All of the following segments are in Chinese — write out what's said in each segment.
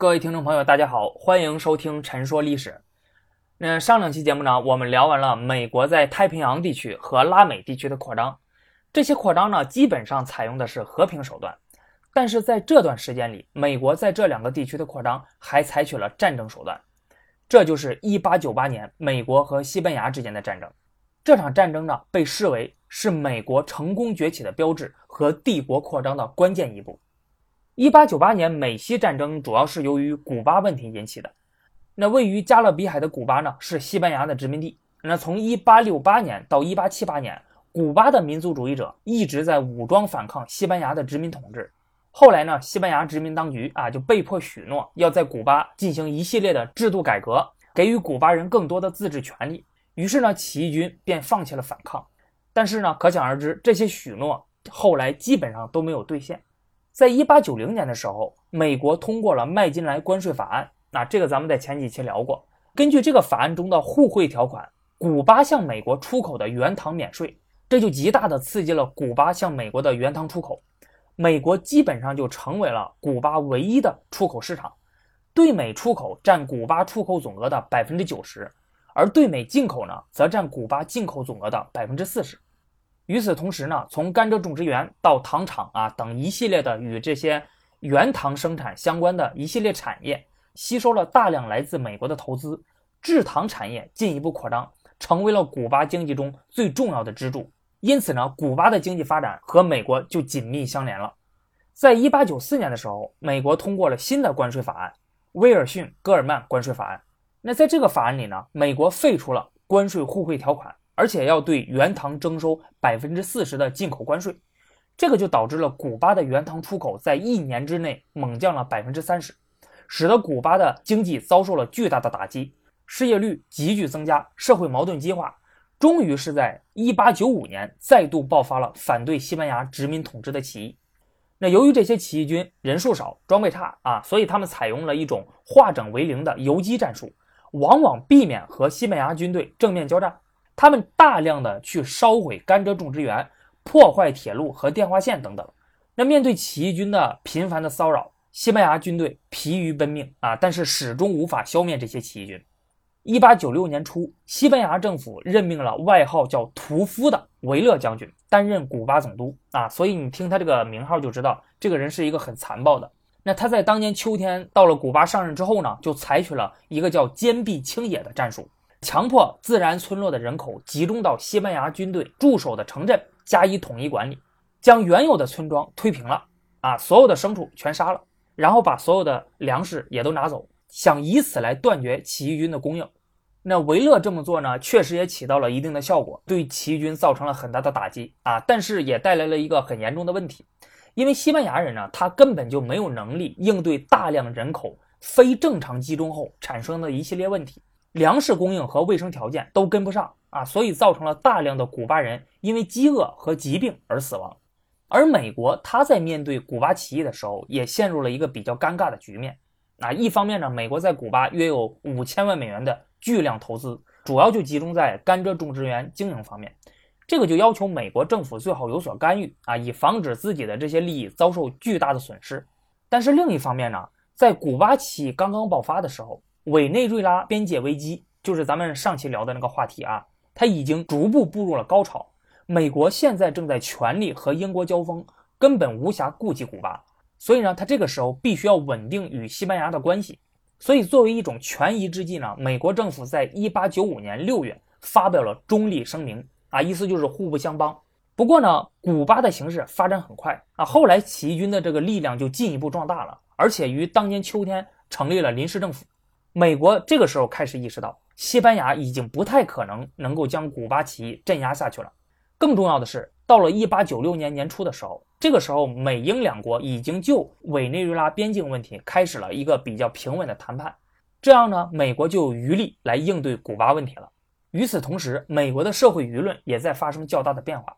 各位听众朋友，大家好，欢迎收听《陈说历史》。那上两期节目呢，我们聊完了美国在太平洋地区和拉美地区的扩张，这些扩张呢，基本上采用的是和平手段。但是在这段时间里，美国在这两个地区的扩张还采取了战争手段，这就是1898年美国和西班牙之间的战争。这场战争呢，被视为是美国成功崛起的标志和帝国扩张的关键一步。一八九八年美西战争主要是由于古巴问题引起的。那位于加勒比海的古巴呢，是西班牙的殖民地。那从一八六八年到一八七八年，古巴的民族主义者一直在武装反抗西班牙的殖民统治。后来呢，西班牙殖民当局啊就被迫许诺要在古巴进行一系列的制度改革，给予古巴人更多的自治权利。于是呢，起义军便放弃了反抗。但是呢，可想而知，这些许诺后来基本上都没有兑现。在一八九零年的时候，美国通过了麦金莱关税法案。那这个咱们在前几期聊过。根据这个法案中的互惠条款，古巴向美国出口的原糖免税，这就极大的刺激了古巴向美国的原糖出口。美国基本上就成为了古巴唯一的出口市场，对美出口占古巴出口总额的百分之九十，而对美进口呢，则占古巴进口总额的百分之四十。与此同时呢，从甘蔗种植园到糖厂啊等一系列的与这些原糖生产相关的一系列产业，吸收了大量来自美国的投资，制糖产业进一步扩张，成为了古巴经济中最重要的支柱。因此呢，古巴的经济发展和美国就紧密相连了。在一八九四年的时候，美国通过了新的关税法案——威尔逊·戈尔曼关税法案。那在这个法案里呢，美国废除了关税互惠条款。而且要对原糖征收百分之四十的进口关税，这个就导致了古巴的原糖出口在一年之内猛降了百分之三十，使得古巴的经济遭受了巨大的打击，失业率急剧增加，社会矛盾激化，终于是在一八九五年再度爆发了反对西班牙殖民统治的起义。那由于这些起义军人数少、装备差啊，所以他们采用了一种化整为零的游击战术，往往避免和西班牙军队正面交战。他们大量的去烧毁甘蔗种植园，破坏铁路和电话线等等。那面对起义军的频繁的骚扰，西班牙军队疲于奔命啊，但是始终无法消灭这些起义军。一八九六年初，西班牙政府任命了外号叫“屠夫”的维勒将军担任古巴总督啊，所以你听他这个名号就知道，这个人是一个很残暴的。那他在当年秋天到了古巴上任之后呢，就采取了一个叫“坚壁清野”的战术。强迫自然村落的人口集中到西班牙军队驻守的城镇加以统一管理，将原有的村庄推平了啊，所有的牲畜全杀了，然后把所有的粮食也都拿走，想以此来断绝起义军的供应。那维勒这么做呢，确实也起到了一定的效果，对起义军造成了很大的打击啊，但是也带来了一个很严重的问题，因为西班牙人呢，他根本就没有能力应对大量人口非正常集中后产生的一系列问题。粮食供应和卫生条件都跟不上啊，所以造成了大量的古巴人因为饥饿和疾病而死亡。而美国他在面对古巴起义的时候，也陷入了一个比较尴尬的局面。啊，一方面呢，美国在古巴约有五千万美元的巨量投资，主要就集中在甘蔗种植园经营方面，这个就要求美国政府最好有所干预啊，以防止自己的这些利益遭受巨大的损失。但是另一方面呢，在古巴起义刚刚爆发的时候，委内瑞拉边界危机就是咱们上期聊的那个话题啊，它已经逐步步入了高潮。美国现在正在全力和英国交锋，根本无暇顾及古巴，所以呢，他这个时候必须要稳定与西班牙的关系。所以，作为一种权宜之计呢，美国政府在一八九五年六月发表了中立声明啊，意思就是互不相帮。不过呢，古巴的形势发展很快啊，后来起义军的这个力量就进一步壮大了，而且于当年秋天成立了临时政府。美国这个时候开始意识到，西班牙已经不太可能能够将古巴起义镇压下去了。更重要的是，到了1896年年初的时候，这个时候美英两国已经就委内瑞拉边境问题开始了一个比较平稳的谈判。这样呢，美国就有余力来应对古巴问题了。与此同时，美国的社会舆论也在发生较大的变化。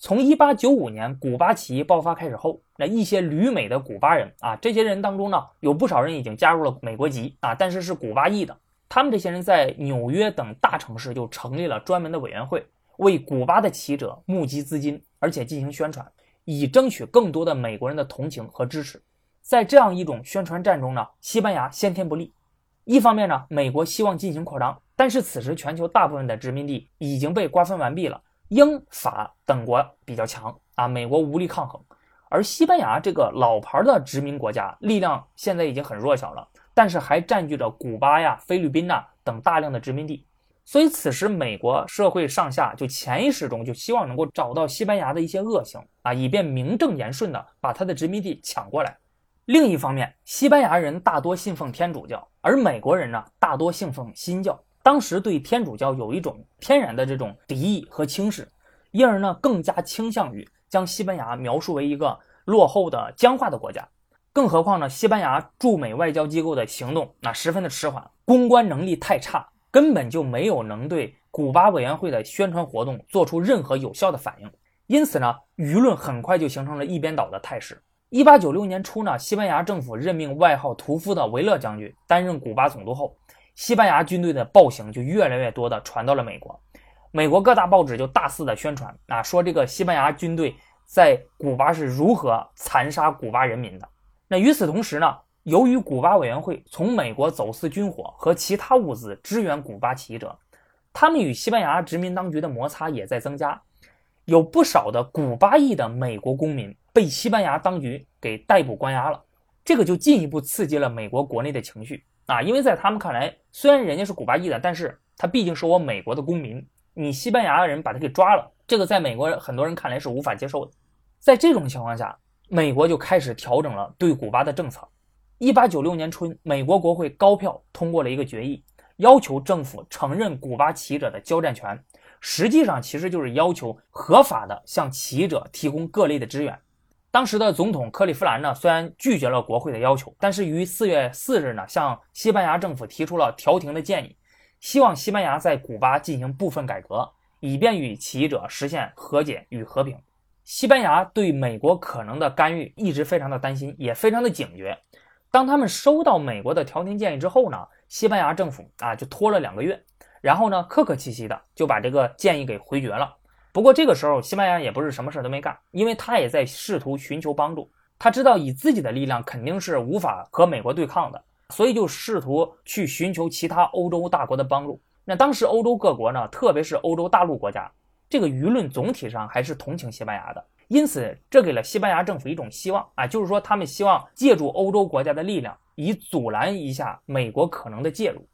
从一八九五年古巴起义爆发开始后，那一些旅美的古巴人啊，这些人当中呢，有不少人已经加入了美国籍啊，但是是古巴裔的。他们这些人在纽约等大城市就成立了专门的委员会，为古巴的起义者募集资金，而且进行宣传，以争取更多的美国人的同情和支持。在这样一种宣传战中呢，西班牙先天不利。一方面呢，美国希望进行扩张，但是此时全球大部分的殖民地已经被瓜分完毕了，英法等国比较强啊，美国无力抗衡。而西班牙这个老牌的殖民国家力量现在已经很弱小了，但是还占据着古巴呀、菲律宾呐等大量的殖民地，所以此时美国社会上下就潜意识中就希望能够找到西班牙的一些恶行啊，以便名正言顺的把他的殖民地抢过来。另一方面，西班牙人大多信奉天主教，而美国人呢大多信奉新教。当时对天主教有一种天然的这种敌意和轻视，因而呢更加倾向于将西班牙描述为一个落后的僵化的国家。更何况呢，西班牙驻美外交机构的行动那十分的迟缓，公关能力太差，根本就没有能对古巴委员会的宣传活动做出任何有效的反应。因此呢，舆论很快就形成了一边倒的态势。一八九六年初呢，西班牙政府任命外号“屠夫”的维勒将军担任古巴总督后，西班牙军队的暴行就越来越多的传到了美国。美国各大报纸就大肆的宣传啊，说这个西班牙军队在古巴是如何残杀古巴人民的。那与此同时呢，由于古巴委员会从美国走私军火和其他物资支援古巴起义者，他们与西班牙殖民当局的摩擦也在增加，有不少的古巴裔的美国公民。被西班牙当局给逮捕关押了，这个就进一步刺激了美国国内的情绪啊！因为在他们看来，虽然人家是古巴裔的，但是他毕竟是我美国的公民，你西班牙人把他给抓了，这个在美国很多人看来是无法接受的。在这种情况下，美国就开始调整了对古巴的政策。一八九六年春，美国国会高票通过了一个决议，要求政府承认古巴起义者的交战权，实际上其实就是要求合法的向起义者提供各类的支援。当时的总统克利夫兰呢，虽然拒绝了国会的要求，但是于四月四日呢，向西班牙政府提出了调停的建议，希望西班牙在古巴进行部分改革，以便与起义者实现和解与和平。西班牙对美国可能的干预一直非常的担心，也非常的警觉。当他们收到美国的调停建议之后呢，西班牙政府啊就拖了两个月，然后呢，客客气气的就把这个建议给回绝了。不过这个时候，西班牙也不是什么事都没干，因为他也在试图寻求帮助。他知道以自己的力量肯定是无法和美国对抗的，所以就试图去寻求其他欧洲大国的帮助。那当时欧洲各国呢，特别是欧洲大陆国家，这个舆论总体上还是同情西班牙的，因此这给了西班牙政府一种希望啊，就是说他们希望借助欧洲国家的力量，以阻拦一下美国可能的介入。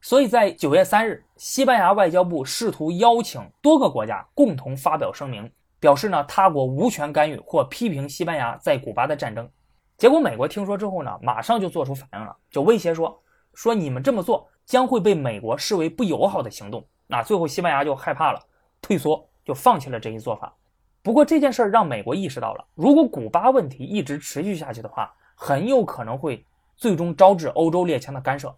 所以在九月三日，西班牙外交部试图邀请多个国家共同发表声明，表示呢他国无权干预或批评西班牙在古巴的战争。结果美国听说之后呢，马上就做出反应了，就威胁说说你们这么做将会被美国视为不友好的行动。那最后西班牙就害怕了，退缩，就放弃了这一做法。不过这件事儿让美国意识到了，如果古巴问题一直持续下去的话，很有可能会最终招致欧洲列强的干涉。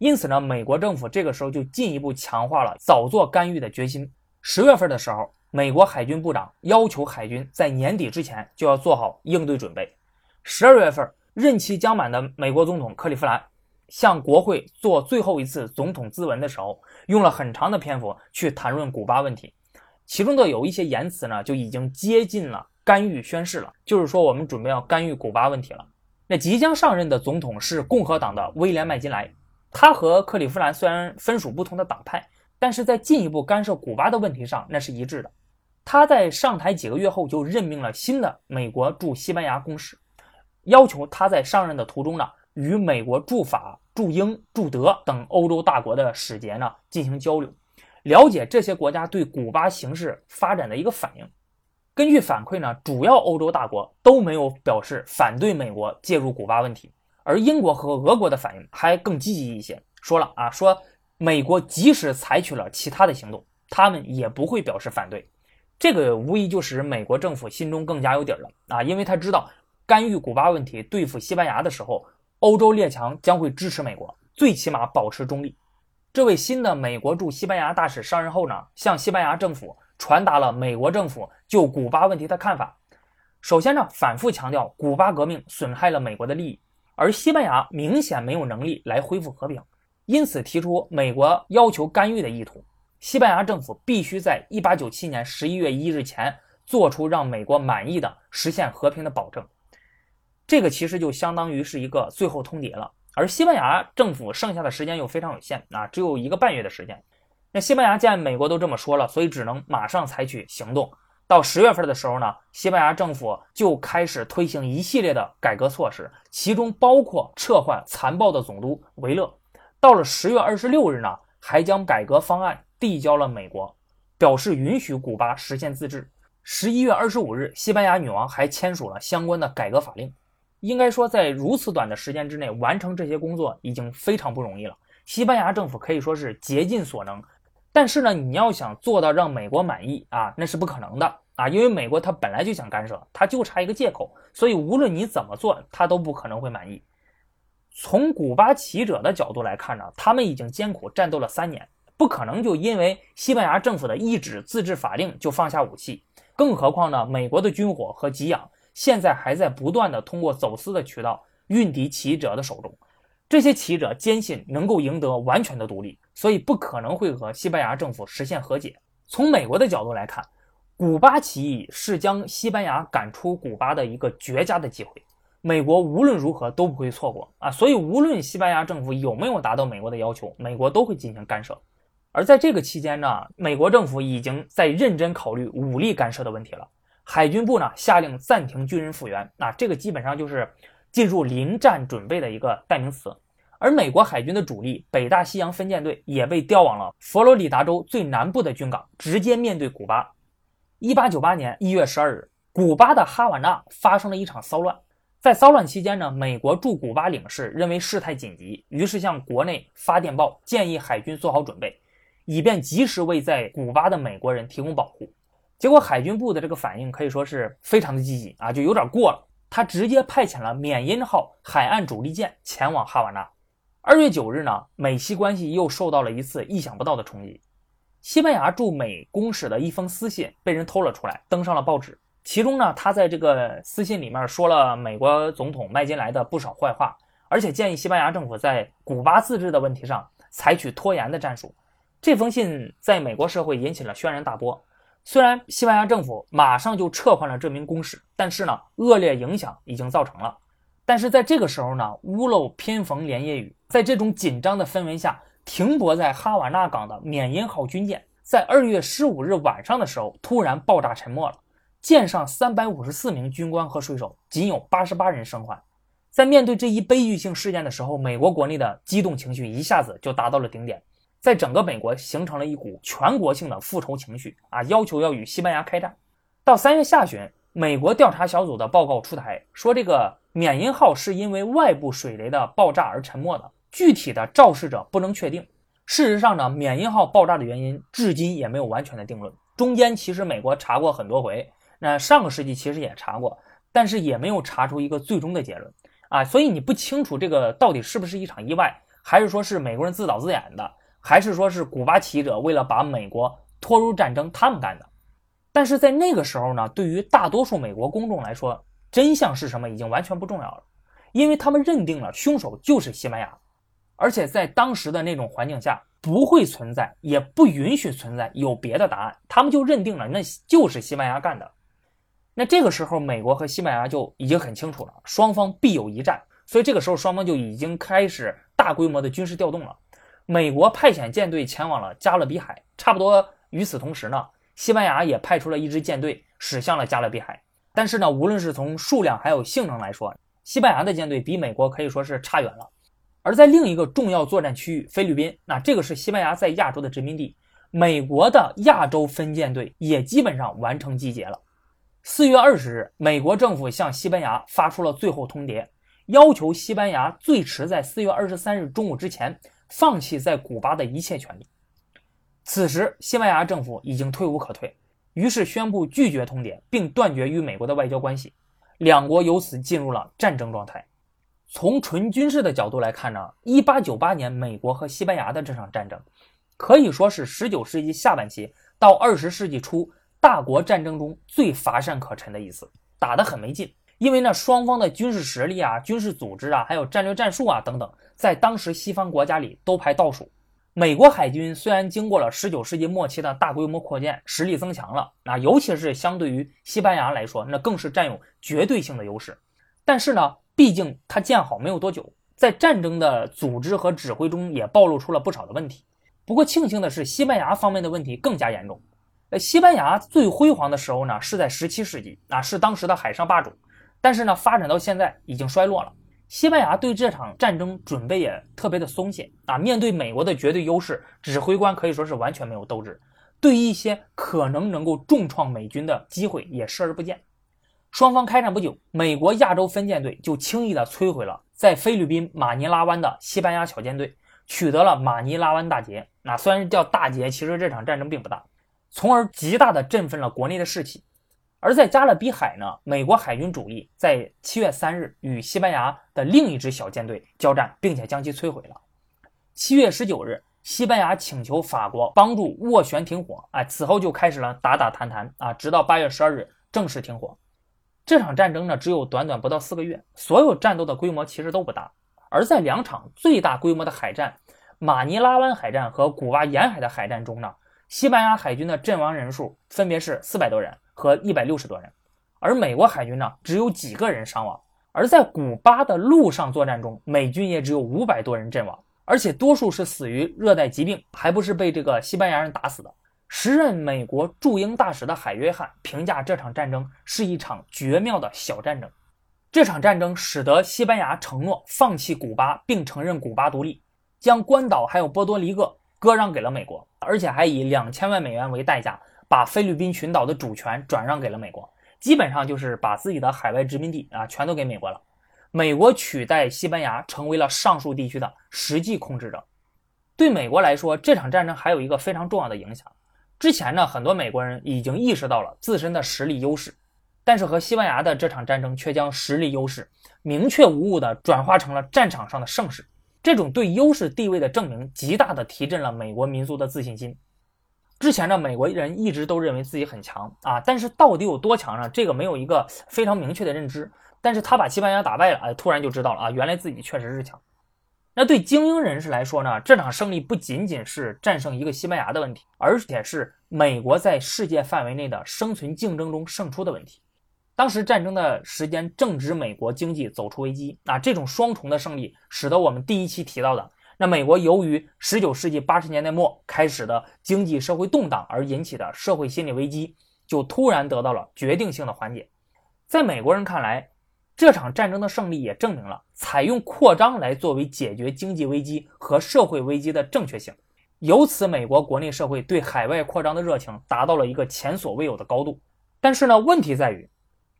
因此呢，美国政府这个时候就进一步强化了早做干预的决心。十月份的时候，美国海军部长要求海军在年底之前就要做好应对准备。十二月份，任期将满的美国总统克利夫兰向国会做最后一次总统咨文的时候，用了很长的篇幅去谈论古巴问题，其中的有一些言辞呢，就已经接近了干预宣誓了，就是说我们准备要干预古巴问题了。那即将上任的总统是共和党的威廉麦金莱。他和克利夫兰虽然分属不同的党派，但是在进一步干涉古巴的问题上那是一致的。他在上台几个月后就任命了新的美国驻西班牙公使，要求他在上任的途中呢，与美国驻法、驻英、驻德等欧洲大国的使节呢进行交流，了解这些国家对古巴形势发展的一个反应。根据反馈呢，主要欧洲大国都没有表示反对美国介入古巴问题。而英国和俄国的反应还更积极一些，说了啊，说美国即使采取了其他的行动，他们也不会表示反对。这个无疑就使美国政府心中更加有底了啊，因为他知道干预古巴问题对付西班牙的时候，欧洲列强将会支持美国，最起码保持中立。这位新的美国驻西班牙大使上任后呢，向西班牙政府传达了美国政府就古巴问题的看法。首先呢，反复强调古巴革命损害了美国的利益。而西班牙明显没有能力来恢复和平，因此提出美国要求干预的意图。西班牙政府必须在一八九七年十一月一日前做出让美国满意的实现和平的保证。这个其实就相当于是一个最后通牒了。而西班牙政府剩下的时间又非常有限啊，只有一个半月的时间。那西班牙见美国都这么说了，所以只能马上采取行动。到十月份的时候呢，西班牙政府就开始推行一系列的改革措施，其中包括撤换残暴的总督维勒。到了十月二十六日呢，还将改革方案递交了美国，表示允许古巴实现自治。十一月二十五日，西班牙女王还签署了相关的改革法令。应该说，在如此短的时间之内完成这些工作已经非常不容易了。西班牙政府可以说是竭尽所能。但是呢，你要想做到让美国满意啊，那是不可能的啊，因为美国他本来就想干涉，他就差一个借口，所以无论你怎么做，他都不可能会满意。从古巴起义者的角度来看呢，他们已经艰苦战斗了三年，不可能就因为西班牙政府的一纸自治法令就放下武器。更何况呢，美国的军火和给养现在还在不断的通过走私的渠道运抵起义者的手中。这些起义者坚信能够赢得完全的独立，所以不可能会和西班牙政府实现和解。从美国的角度来看，古巴起义是将西班牙赶出古巴的一个绝佳的机会，美国无论如何都不会错过啊！所以，无论西班牙政府有没有达到美国的要求，美国都会进行干涉。而在这个期间呢，美国政府已经在认真考虑武力干涉的问题了。海军部呢下令暂停军人复员，那这个基本上就是。进入临战准备的一个代名词，而美国海军的主力北大西洋分舰队也被调往了佛罗里达州最南部的军港，直接面对古巴。一八九八年一月十二日，古巴的哈瓦那发生了一场骚乱。在骚乱期间呢，美国驻古巴领事认为事态紧急，于是向国内发电报，建议海军做好准备，以便及时为在古巴的美国人提供保护。结果海军部的这个反应可以说是非常的积极啊，就有点过了。他直接派遣了缅因号海岸主力舰前往哈瓦那。二月九日呢，美西关系又受到了一次意想不到的冲击。西班牙驻美公使的一封私信被人偷了出来，登上了报纸。其中呢，他在这个私信里面说了美国总统麦金莱的不少坏话，而且建议西班牙政府在古巴自治的问题上采取拖延的战术。这封信在美国社会引起了轩然大波。虽然西班牙政府马上就撤换了这名公使，但是呢，恶劣影响已经造成了。但是在这个时候呢，屋漏偏逢连夜雨，在这种紧张的氛围下，停泊在哈瓦那港的缅因号军舰，在二月十五日晚上的时候突然爆炸沉没了。舰上三百五十四名军官和水手，仅有八十八人生还。在面对这一悲剧性事件的时候，美国国内的激动情绪一下子就达到了顶点。在整个美国形成了一股全国性的复仇情绪啊，要求要与西班牙开战。到三月下旬，美国调查小组的报告出台，说这个缅因号是因为外部水雷的爆炸而沉没的，具体的肇事者不能确定。事实上呢，缅因号爆炸的原因至今也没有完全的定论。中间其实美国查过很多回，那上个世纪其实也查过，但是也没有查出一个最终的结论啊。所以你不清楚这个到底是不是一场意外，还是说是美国人自导自演的。还是说是古巴起义者为了把美国拖入战争，他们干的。但是在那个时候呢，对于大多数美国公众来说，真相是什么已经完全不重要了，因为他们认定了凶手就是西班牙，而且在当时的那种环境下，不会存在，也不允许存在有别的答案，他们就认定了那就是西班牙干的。那这个时候，美国和西班牙就已经很清楚了，双方必有一战，所以这个时候双方就已经开始大规模的军事调动了。美国派遣舰队前往了加勒比海，差不多与此同时呢，西班牙也派出了一支舰队驶向了加勒比海。但是呢，无论是从数量还有性能来说，西班牙的舰队比美国可以说是差远了。而在另一个重要作战区域菲律宾，那这个是西班牙在亚洲的殖民地，美国的亚洲分舰队也基本上完成集结了。四月二十日，美国政府向西班牙发出了最后通牒，要求西班牙最迟在四月二十三日中午之前。放弃在古巴的一切权利。此时，西班牙政府已经退无可退，于是宣布拒绝通牒，并断绝与美国的外交关系。两国由此进入了战争状态。从纯军事的角度来看呢，1898年美国和西班牙的这场战争，可以说是19世纪下半期到20世纪初大国战争中最乏善可陈的一次，打得很没劲。因为呢，双方的军事实力啊、军事组织啊，还有战略战术啊等等，在当时西方国家里都排倒数。美国海军虽然经过了19世纪末期的大规模扩建，实力增强了，啊，尤其是相对于西班牙来说，那更是占有绝对性的优势。但是呢，毕竟它建好没有多久，在战争的组织和指挥中也暴露出了不少的问题。不过庆幸的是，西班牙方面的问题更加严重。呃，西班牙最辉煌的时候呢，是在17世纪啊，是当时的海上霸主。但是呢，发展到现在已经衰落了。西班牙对这场战争准备也特别的松懈啊，面对美国的绝对优势，指挥官可以说是完全没有斗志，对于一些可能能够重创美军的机会也视而不见。双方开战不久，美国亚洲分舰队就轻易的摧毁了在菲律宾马尼拉湾的西班牙小舰队，取得了马尼拉湾大捷。那虽然叫大捷，其实这场战争并不大，从而极大的振奋了国内的士气。而在加勒比海呢，美国海军主力在七月三日与西班牙的另一支小舰队交战，并且将其摧毁了。七月十九日，西班牙请求法国帮助斡旋停火，哎，此后就开始了打打谈谈啊，直到八月十二日正式停火。这场战争呢，只有短短不到四个月，所有战斗的规模其实都不大。而在两场最大规模的海战——马尼拉湾海战和古巴沿海的海战中呢，西班牙海军的阵亡人数分别是四百多人和一百六十多人，而美国海军呢，只有几个人伤亡。而在古巴的陆上作战中，美军也只有五百多人阵亡，而且多数是死于热带疾病，还不是被这个西班牙人打死的。时任美国驻英大使的海约翰评价这场战争是一场绝妙的小战争。这场战争使得西班牙承诺放弃古巴，并承认古巴独立，将关岛还有波多黎各割让给了美国，而且还以两千万美元为代价，把菲律宾群岛的主权转让给了美国，基本上就是把自己的海外殖民地啊全都给美国了。美国取代西班牙成为了上述地区的实际控制者。对美国来说，这场战争还有一个非常重要的影响。之前呢，很多美国人已经意识到了自身的实力优势，但是和西班牙的这场战争却将实力优势明确无误地转化成了战场上的胜势。这种对优势地位的证明，极大地提振了美国民族的自信心。之前呢，美国人一直都认为自己很强啊，但是到底有多强呢？这个没有一个非常明确的认知。但是他把西班牙打败了，哎，突然就知道了啊，原来自己确实是强。那对精英人士来说呢？这场胜利不仅仅是战胜一个西班牙的问题，而且是美国在世界范围内的生存竞争中胜出的问题。当时战争的时间正值美国经济走出危机，啊，这种双重的胜利，使得我们第一期提到的那美国由于19世纪80年代末开始的经济社会动荡而引起的社会心理危机，就突然得到了决定性的缓解。在美国人看来，这场战争的胜利也证明了采用扩张来作为解决经济危机和社会危机的正确性。由此，美国国内社会对海外扩张的热情达到了一个前所未有的高度。但是呢，问题在于，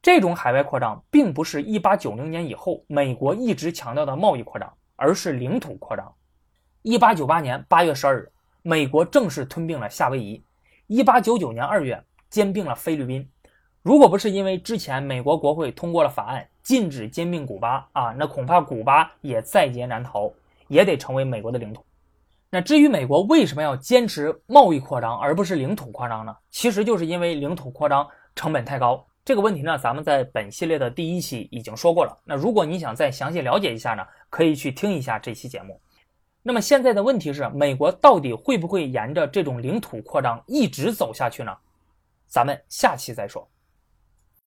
这种海外扩张并不是1890年以后美国一直强调的贸易扩张，而是领土扩张。1898年8月12日，美国正式吞并了夏威夷；1899年2月，兼并了菲律宾。如果不是因为之前美国国会通过了法案。禁止兼并古巴啊，那恐怕古巴也在劫难逃，也得成为美国的领土。那至于美国为什么要坚持贸易扩张而不是领土扩张呢？其实就是因为领土扩张成本太高。这个问题呢，咱们在本系列的第一期已经说过了。那如果你想再详细了解一下呢，可以去听一下这期节目。那么现在的问题是，美国到底会不会沿着这种领土扩张一直走下去呢？咱们下期再说。